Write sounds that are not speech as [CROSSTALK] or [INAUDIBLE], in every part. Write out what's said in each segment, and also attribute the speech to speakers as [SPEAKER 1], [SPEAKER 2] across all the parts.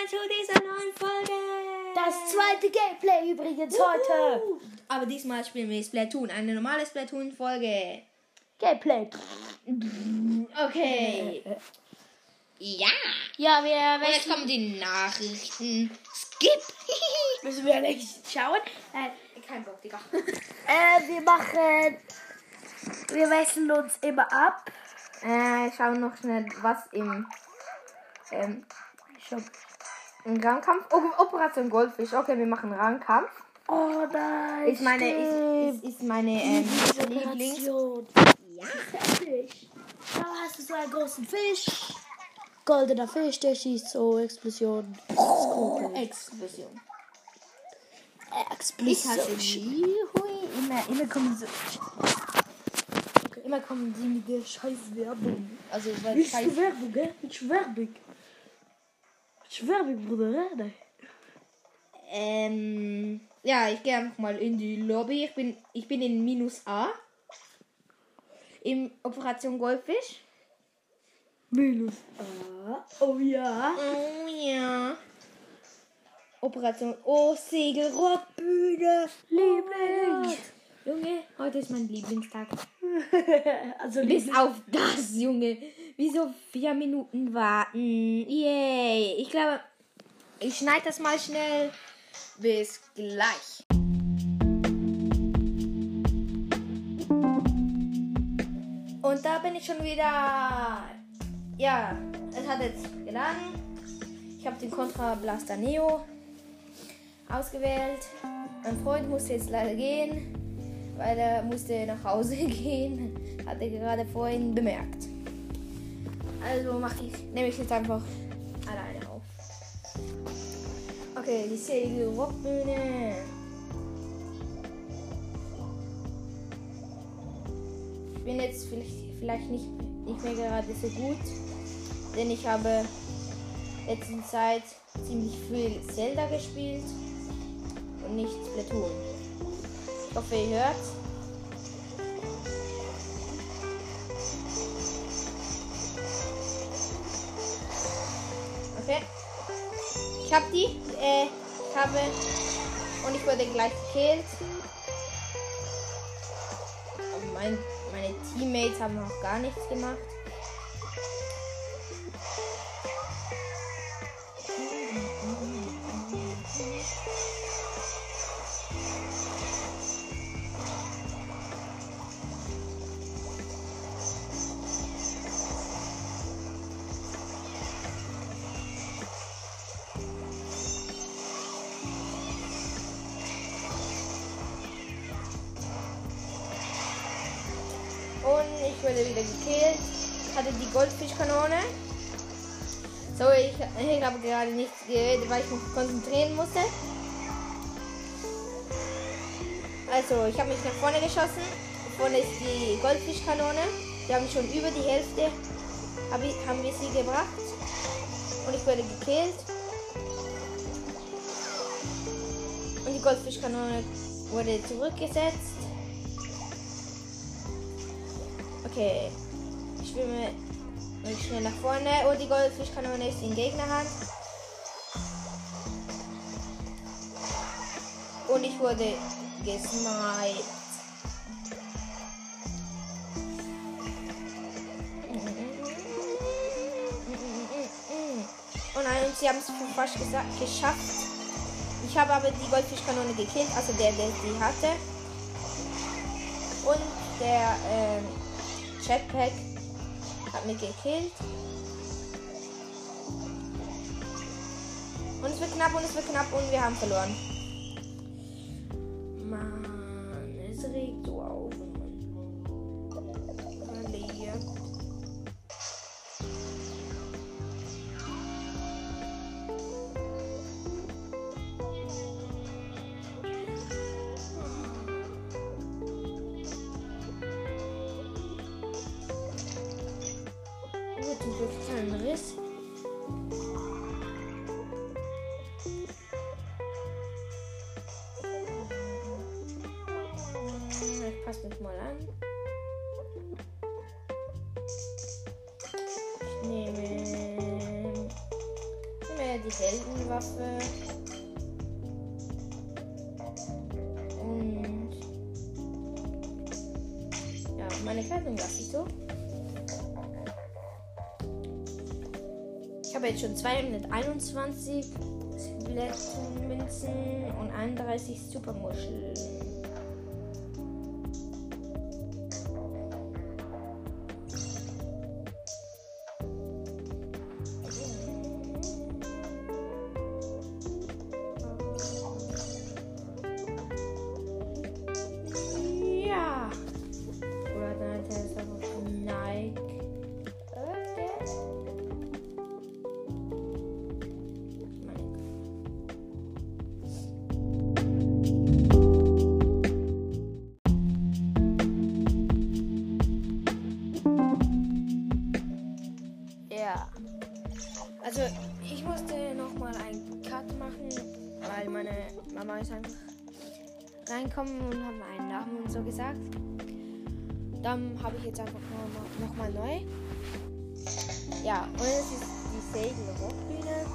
[SPEAKER 1] willkommen zu dieser neuen Folge.
[SPEAKER 2] Das zweite Gameplay übrigens heute.
[SPEAKER 1] Uhu. Aber diesmal spielen wir Splatoon, eine normale Splatoon-Folge.
[SPEAKER 2] Gameplay.
[SPEAKER 1] Okay. Ja.
[SPEAKER 2] Ja, wir
[SPEAKER 1] Und jetzt kommen die Nachrichten. Skip. [LAUGHS]
[SPEAKER 2] Müssen wir nicht schauen. Äh,
[SPEAKER 1] Kein Bock, Digga. [LAUGHS]
[SPEAKER 2] äh, wir machen. Wir wechseln uns immer ab.
[SPEAKER 1] Äh, schauen noch schnell, was im, ähm,
[SPEAKER 2] Schon.
[SPEAKER 1] Im Rangkampf. Oh, Operation Goldfisch. Okay, wir machen Rangkampf.
[SPEAKER 2] Oh nein.
[SPEAKER 1] Ist meine, ist, ist, ist meine ähm, Lieblings. Ja.
[SPEAKER 2] Da hast du so einen großen Fisch. Goldener Fisch, der schießt so Explosionen.
[SPEAKER 1] Explosion. Ich
[SPEAKER 2] Explosion.
[SPEAKER 1] hasse die. Hui. Immer, immer kommen so. Immer kommen sie mit der scheiß Werbung. Also, weil
[SPEAKER 2] Nicht
[SPEAKER 1] scheiß
[SPEAKER 2] Werbung, gell? Nicht Werbung. Nicht Werbung, Bruder. Ne?
[SPEAKER 1] Ähm, ja, ich gehe einfach mal in die Lobby. Ich bin, ich bin in minus A. Im Operation Goldfisch.
[SPEAKER 2] Minus A. Oh ja.
[SPEAKER 1] Oh ja. Operation Oh Segelrockbühne.
[SPEAKER 2] Liebling.
[SPEAKER 1] Junge, heute ist mein Lieblingstag. [LAUGHS]
[SPEAKER 2] also
[SPEAKER 1] Bis
[SPEAKER 2] Liebling.
[SPEAKER 1] auf das, Junge. Wieso vier Minuten warten? Yay. Ich glaube, ich schneide das mal schnell. Bis gleich. Und da bin ich schon wieder. Ja, es hat jetzt geladen. Ich habe den Contra Blaster Neo ausgewählt. Mein Freund musste jetzt leider gehen, weil er musste nach Hause [LAUGHS] gehen. Hat er gerade vorhin bemerkt. Also mache ich, nehme ich jetzt einfach alleine auf. Okay, die Segel-Rockbühne. Ich bin jetzt vielleicht, vielleicht nicht, nicht mehr gerade so gut, denn ich habe letzten Zeit ziemlich viel Zelda gespielt und nicht Splatoon. Ich hoffe, ihr hört. Okay. Ich habe die. Äh, ich habe. Und ich wurde gleich gekillt. Mein, meine Teammates haben noch gar nichts gemacht. Wurde wieder gekillt. Hatte die Goldfischkanone. So, ich, ich habe gerade nichts geredet, weil ich mich konzentrieren musste. Also, ich habe mich nach vorne geschossen. Vorne ist die Goldfischkanone. Wir haben schon über die Hälfte hab ich, haben wir sie gebracht. Und ich wurde gekillt. Und die Goldfischkanone wurde zurückgesetzt. Okay. Ich schwimme mal schnell nach vorne. Und die Goldfischkanone ist in Gegnerhand. Und ich wurde gesniped. Oh nein, und sie haben es fast gesa- geschafft. Ich habe aber die Goldfischkanone gekillt, also der, der sie hatte. Und der ähm, Jetpack hat mich gekillt. Und es wird knapp und es wird knapp und wir haben verloren. Kein Riss. Ich passe mich mal an. Ich nehme, die seltene Waffe. Und ja, meine Kleidung lasse ich so. Habe jetzt schon 221 Skelettmünzen und 31 Supermuscheln. Weil meine Mama ist einfach reinkommen und haben einen Namen und so gesagt. Dann habe ich jetzt einfach nochmal noch neu. Ja, und es ist die Segel-Rockbühne.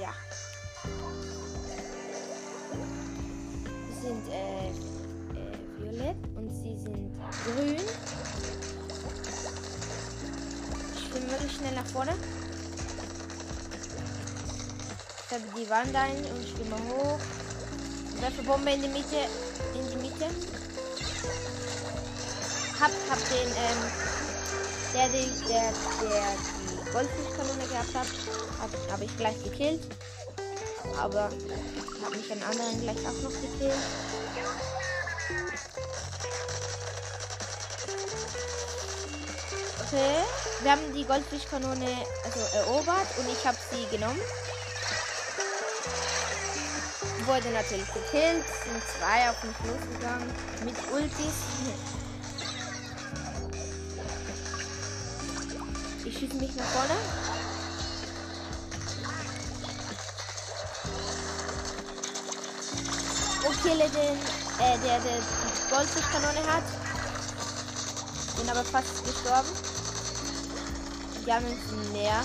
[SPEAKER 1] Ja. Sie sind äh, äh, violett und sie sind grün. Ich schwimme wirklich schnell nach vorne. Ich habe die Wand ein und schwimme hoch. Werfe Bombe in die Mitte. In die Mitte. Hab, hab den, ähm, der, der, der, der die Goldfischkanone gehabt hat, hab, hab ich gleich gekillt. Aber hab mich einen anderen gleich auch noch gekillt. Okay, wir haben die Goldfischkanone also erobert und ich habe sie genommen wurde natürlich gekillt, sind zwei auf mich losgegangen mit Ultis. Ich schieße mich nach vorne. Und den, äh, der, der die Goldfischkanone hat. Bin aber fast gestorben. Die anderen sind näher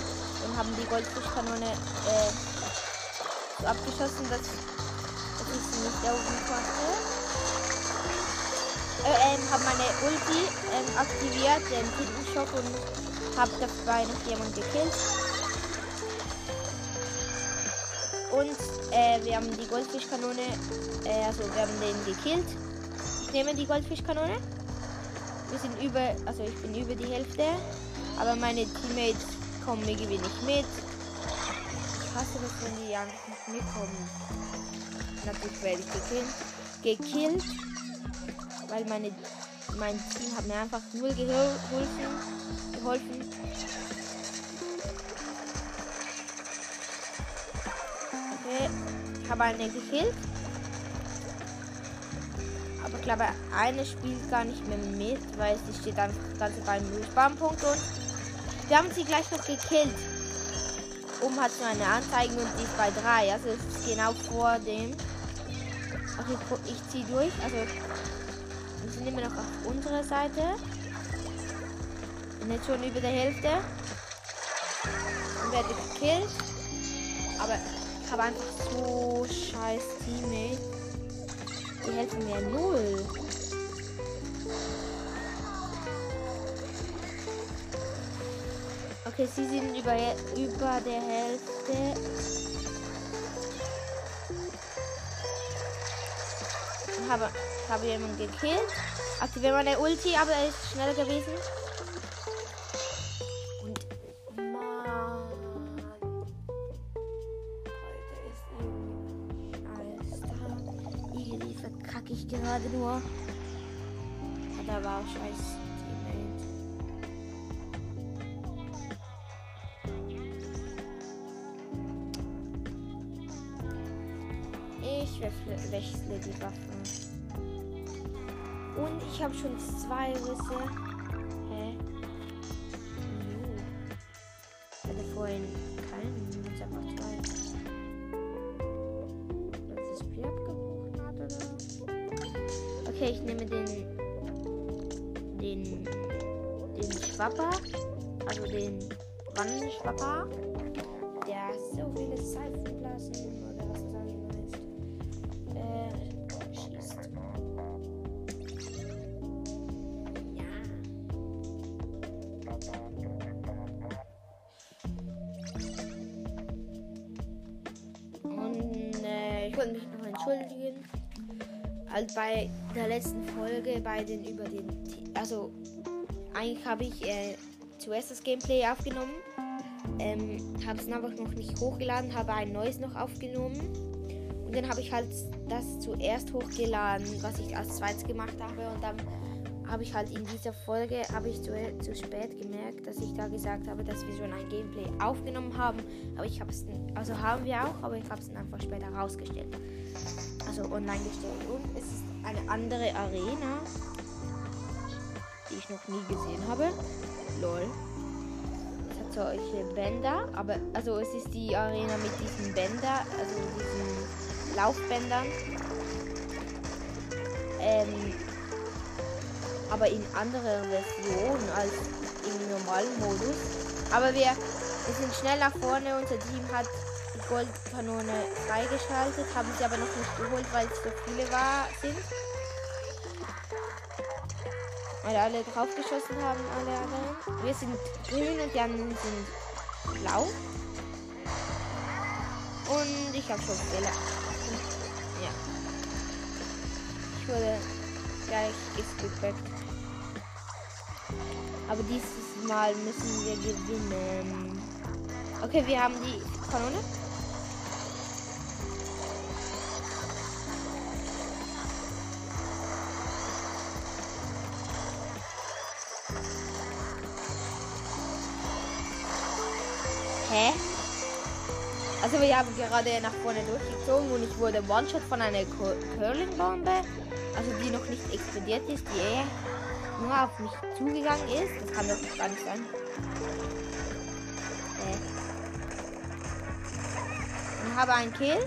[SPEAKER 1] und haben die Goldfischkanone äh, so abgeschossen, dass ich nicht oben konnte. Äh, ähm, habe meine Ulti ähm, aktiviert, den Titenschock und habe dabei noch jemanden gekillt. Und äh, wir haben die Goldfischkanone, äh, also wir haben den gekillt. Ich nehme die Goldfischkanone. Wir sind über, also ich bin über die Hälfte, aber meine Teammates kommen irgendwie nicht mit. Ich hasse das, wenn die einfach nicht mitkommen natürlich werde ich gekillt, gekillt weil meine, mein Team hat mir einfach null geholfen. geholfen. Okay, ich habe eine gekillt. Aber ich glaube, eine spielt gar nicht mehr mit, weil sie steht einfach ganz beim Spawnpunkt und wir haben sie gleich noch gekillt. Oben hat so eine Anzeige und die ist bei 3. Also ist genau vor dem. Okay, ich ziehe durch. Also sind immer noch auf unserer Seite. Bin jetzt schon über der Hälfte. Und werde gekillt. Aber ich habe einfach so scheiß Teammates. Die helfen mir null. Okay, sie sind über, über der Hälfte. Habe, habe jemanden gekillt. Aktiviere meine Ulti, aber er ist schneller gewesen. Und Mann. Alter, ist irgendwie alles da. Irgendwie verkacke ich gerade nur. Wechsle, die Waffen. Und ich habe schon zwei Risse. Hä? Jo. Ich hatte vorhin keinen, jetzt einfach zwei. Dass das Spiel abgebrochen hat oder? Okay, ich nehme den. den. den Schwapper. Also den Wandenschwapper. Wollte mich noch entschuldigen. Halt bei der letzten Folge, bei den über den. Also, eigentlich habe ich äh, zuerst das Gameplay aufgenommen. Ähm, habe es einfach noch nicht hochgeladen, habe ein neues noch aufgenommen. Und dann habe ich halt das zuerst hochgeladen, was ich als zweites gemacht habe. Und dann habe ich halt in dieser Folge habe ich zu, zu spät gemerkt, dass ich da gesagt habe, dass wir schon ein Gameplay aufgenommen haben. Aber ich habe es, also haben wir auch, aber ich habe es einfach später rausgestellt. Also online gestellt. Und es ist eine andere Arena, die ich noch nie gesehen habe. Lol. Es hat solche Bänder, aber also es ist die Arena mit diesen Bänder, also diesen Laufbändern. Ähm, aber in anderer Version als im normalen Modus. Aber wir, wir sind schnell nach vorne. Unser Team hat die Goldkanone freigeschaltet, haben sie aber noch nicht geholt, weil es so viele war, sind. Weil alle draufgeschossen haben, alle anderen. Wir sind grün und die anderen sind blau. Und ich habe schon Fehler. Ja. Ich wurde gleich geskippt. Aber dieses Mal müssen wir gewinnen. Okay, wir haben die Kanone. Hä? Also wir haben gerade nach vorne durchgezogen und ich wurde One-Shot von einer Curling-Bombe, also die noch nicht explodiert ist, die eher nur auf mich zugegangen ist. Das kann doch nicht sein. Okay. Und habe einen Kill.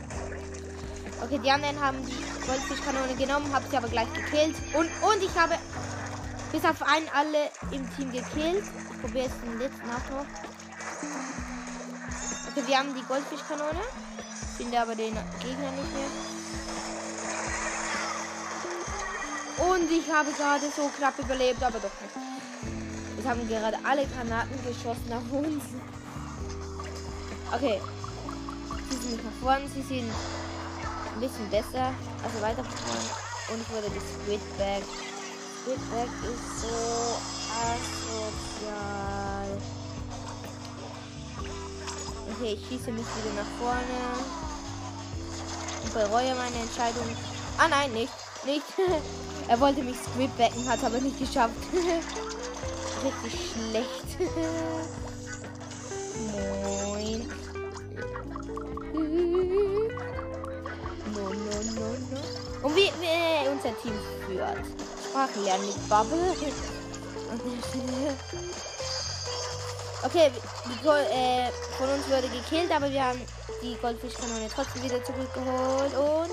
[SPEAKER 1] Okay, die anderen haben die Goldfischkanone genommen, habe sie aber gleich gekillt. Und, und ich habe bis auf einen alle im Team gekillt. Ich probiere jetzt den letzten noch. Okay, wir haben die Goldfischkanone. Finde aber den Gegner nicht mehr. Und ich habe gerade so knapp überlebt, aber doch nicht. Es haben gerade alle Granaten geschossen auf uns. Okay. Sie sind nach vorne, sie sind ein bisschen besser. Also weiter vorne. Und ich wurde gesquidback. Squidback ist so asozial. Okay, ich schieße mich wieder nach vorne. Und bereue meine Entscheidung. Ah nein, nicht. Nicht. [LAUGHS] Er wollte mich squidbacken, hat aber nicht geschafft. [LAUGHS] Richtig schlecht. [LAUGHS] Moin. No, no, no, no. Und wie, wie unser Team führt. Sprachlernen mit Bubble. Okay, die Gold, äh, von uns wurde gekillt, aber wir haben die Goldfischkanone trotzdem wieder zurückgeholt und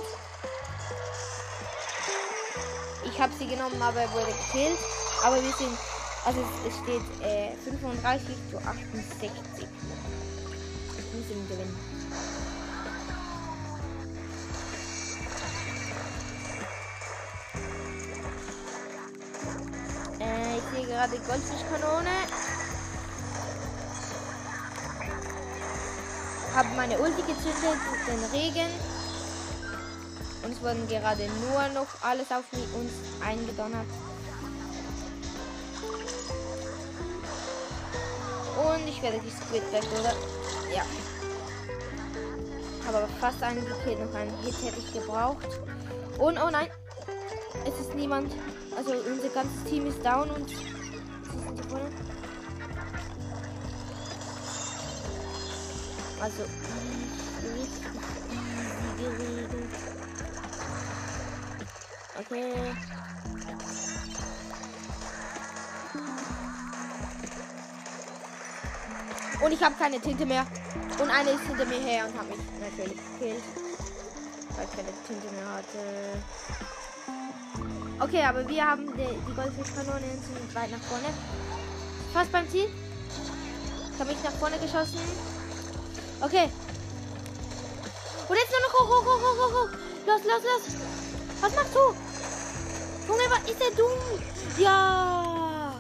[SPEAKER 1] habe sie genommen, aber er wurde gekillt. Aber wir sind, also es steht äh, 35 zu 68. Ich muss ihn gewinnen. Äh, ich sehe gerade Goldfischkanone. Habe meine Ulti gezündet, den Regen. Uns wurden gerade nur noch alles auf uns eingedonnert. Und ich werde weg, oder? Ja. Habe aber fast einen gekillt. Noch einen Hit hätte ich gebraucht. Und, oh nein. Es ist niemand. Also unser ganzes Team ist down und. Also, richtig easy geregelt. Okay. Und ich habe keine Tinte mehr. Und eine ist hinter mir her und hat mich natürlich gekillt. Weil ich keine Tinte mehr hatte. Okay, aber wir haben die, die Goldfischkanone sind weit nach vorne. Fast beim Ziel. Ich habe mich nach vorne geschossen. Okay. Und jetzt nur noch hoch, hoch, hoch, hoch, hoch. Los, los, los. Was machst du? Junge, was ist der dumm? Ja.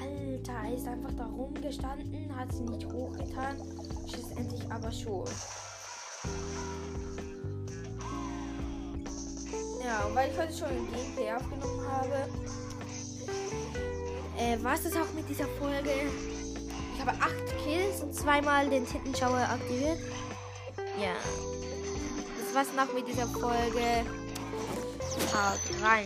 [SPEAKER 1] Alter, er ist einfach da rumgestanden, hat sie nicht hochgetan. Schlussendlich aber schon. Genau, weil ich heute schon ein Gameplay aufgenommen habe. Äh, war es das auch mit dieser Folge? Ich habe acht Kills und zweimal den Tintenschauer aktiviert. Ja. Das war's noch mit dieser Folge. 好，对害。